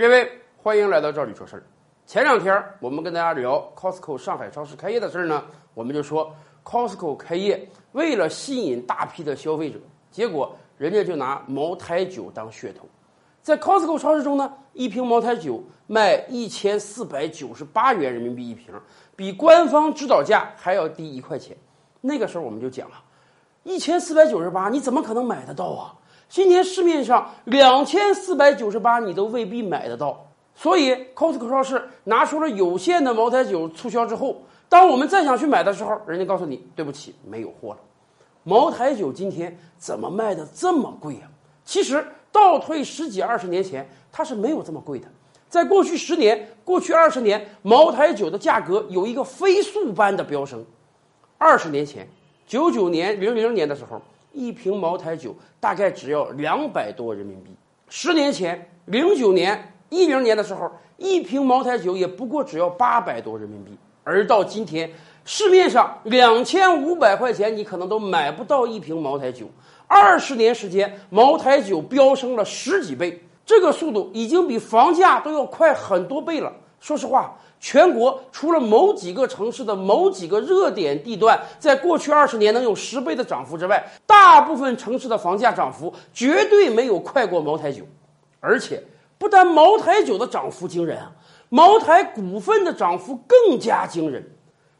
各位，欢迎来到这里说事儿。前两天我们跟大家聊 Costco 上海超市开业的事儿呢，我们就说 Costco 开业为了吸引大批的消费者，结果人家就拿茅台酒当噱头。在 Costco 超市中呢，一瓶茅台酒卖一千四百九十八元人民币一瓶，比官方指导价还要低一块钱。那个时候我们就讲了，一千四百九十八你怎么可能买得到啊？今天市面上两千四百九十八，你都未必买得到。所以，Costco 超市拿出了有限的茅台酒促销之后，当我们再想去买的时候，人家告诉你对不起，没有货了。茅台酒今天怎么卖的这么贵啊？其实倒退十几二十年前，它是没有这么贵的。在过去十年、过去二十年，茅台酒的价格有一个飞速般的飙升。二十年前，九九年、零零年的时候。一瓶茅台酒大概只要两百多人民币。十年前，零九年、一零年的时候，一瓶茅台酒也不过只要八百多人民币。而到今天，市面上两千五百块钱你可能都买不到一瓶茅台酒。二十年时间，茅台酒飙升了十几倍，这个速度已经比房价都要快很多倍了。说实话。全国除了某几个城市的某几个热点地段，在过去二十年能有十倍的涨幅之外，大部分城市的房价涨幅绝对没有快过茅台酒。而且，不但茅台酒的涨幅惊人啊，茅台股份的涨幅更加惊人。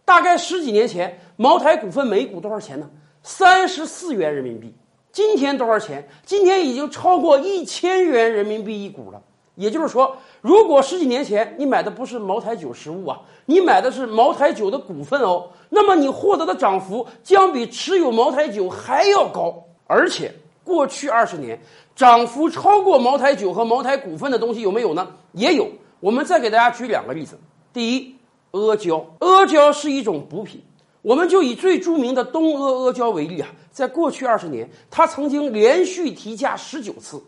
大概十几年前，茅台股份每股多少钱呢？三十四元人民币。今天多少钱？今天已经超过一千元人民币一股了。也就是说，如果十几年前你买的不是茅台酒实物啊，你买的是茅台酒的股份哦，那么你获得的涨幅将比持有茅台酒还要高。而且过去二十年涨幅超过茅台酒和茅台股份的东西有没有呢？也有。我们再给大家举两个例子。第一，阿胶，阿胶是一种补品。我们就以最著名的东阿阿胶为例啊，在过去二十年，它曾经连续提价十九次。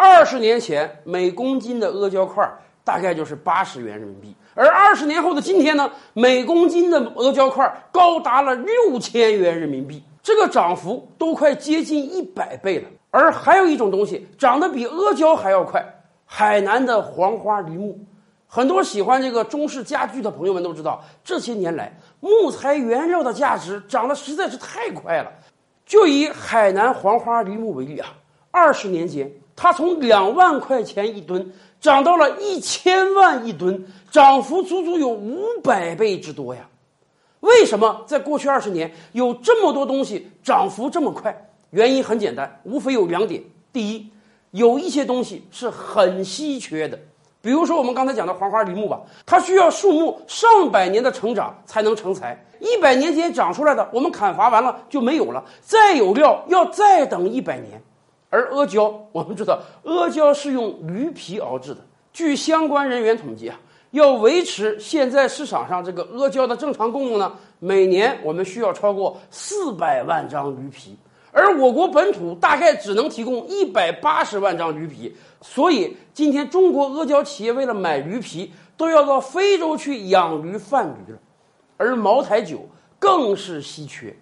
二十年前，每公斤的阿胶块大概就是八十元人民币，而二十年后的今天呢，每公斤的阿胶块高达了六千元人民币，这个涨幅都快接近一百倍了。而还有一种东西涨得比阿胶还要快，海南的黄花梨木，很多喜欢这个中式家具的朋友们都知道，这些年来木材原料的价值涨得实在是太快了。就以海南黄花梨木为例啊，二十年间。它从两万块钱一吨涨到了一千万一吨，涨幅足足有五百倍之多呀！为什么在过去二十年有这么多东西涨幅这么快？原因很简单，无非有两点：第一，有一些东西是很稀缺的，比如说我们刚才讲的黄花梨木吧，它需要树木上百年的成长才能成材，一百年前长出来的，我们砍伐完了就没有了，再有料要再等一百年。而阿胶，我们知道阿胶是用驴皮熬制的。据相关人员统计啊，要维持现在市场上这个阿胶的正常供应呢，每年我们需要超过四百万张驴皮，而我国本土大概只能提供一百八十万张驴皮。所以今天中国阿胶企业为了买驴皮，都要到非洲去养驴贩驴了。而茅台酒更是稀缺。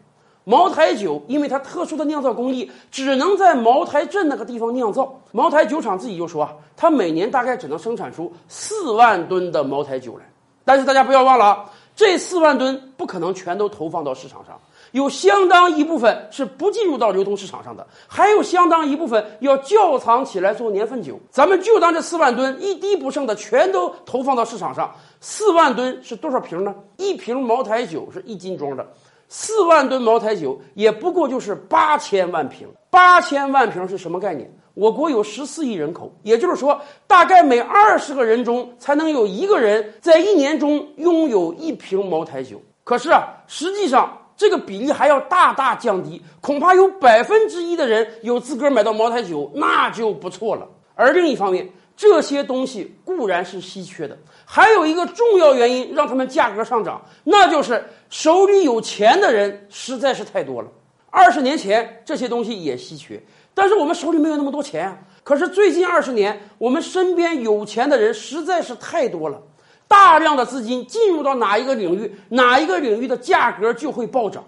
茅台酒因为它特殊的酿造工艺，只能在茅台镇那个地方酿造。茅台酒厂自己就说啊，它每年大概只能生产出四万吨的茅台酒来。但是大家不要忘了啊，这四万吨不可能全都投放到市场上，有相当一部分是不进入到流通市场上的，还有相当一部分要窖藏起来做年份酒。咱们就当这四万吨一滴不剩的全都投放到市场上，四万吨是多少瓶呢？一瓶茅台酒是一斤装的。四万吨茅台酒也不过就是八千万瓶，八千万瓶是什么概念？我国有十四亿人口，也就是说，大概每二十个人中才能有一个人在一年中拥有一瓶茅台酒。可是啊，实际上这个比例还要大大降低，恐怕有百分之一的人有资格买到茅台酒，那就不错了。而另一方面，这些东西固然是稀缺的，还有一个重要原因让他们价格上涨，那就是手里有钱的人实在是太多了。二十年前这些东西也稀缺，但是我们手里没有那么多钱啊。可是最近二十年，我们身边有钱的人实在是太多了，大量的资金进入到哪一个领域，哪一个领域的价格就会暴涨。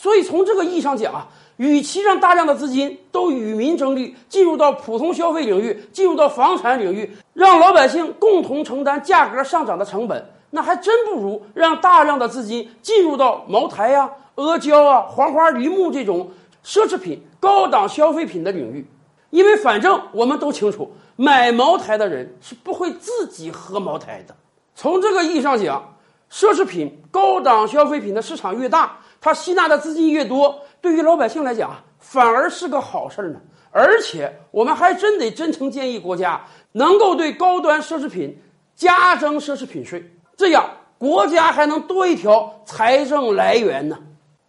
所以从这个意义上讲啊，与其让大量的资金都与民争利，进入到普通消费领域，进入到房产领域，让老百姓共同承担价格上涨的成本，那还真不如让大量的资金进入到茅台呀、阿胶啊、黄花梨木这种奢侈品、高档消费品的领域。因为反正我们都清楚，买茅台的人是不会自己喝茅台的。从这个意义上讲，奢侈品、高档消费品的市场越大，它吸纳的资金越多，对于老百姓来讲，反而是个好事儿呢。而且，我们还真得真诚建议国家能够对高端奢侈品加征奢侈品税，这样国家还能多一条财政来源呢。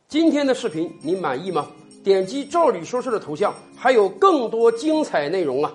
今天的视频您满意吗？点击“照理说事”的头像，还有更多精彩内容啊！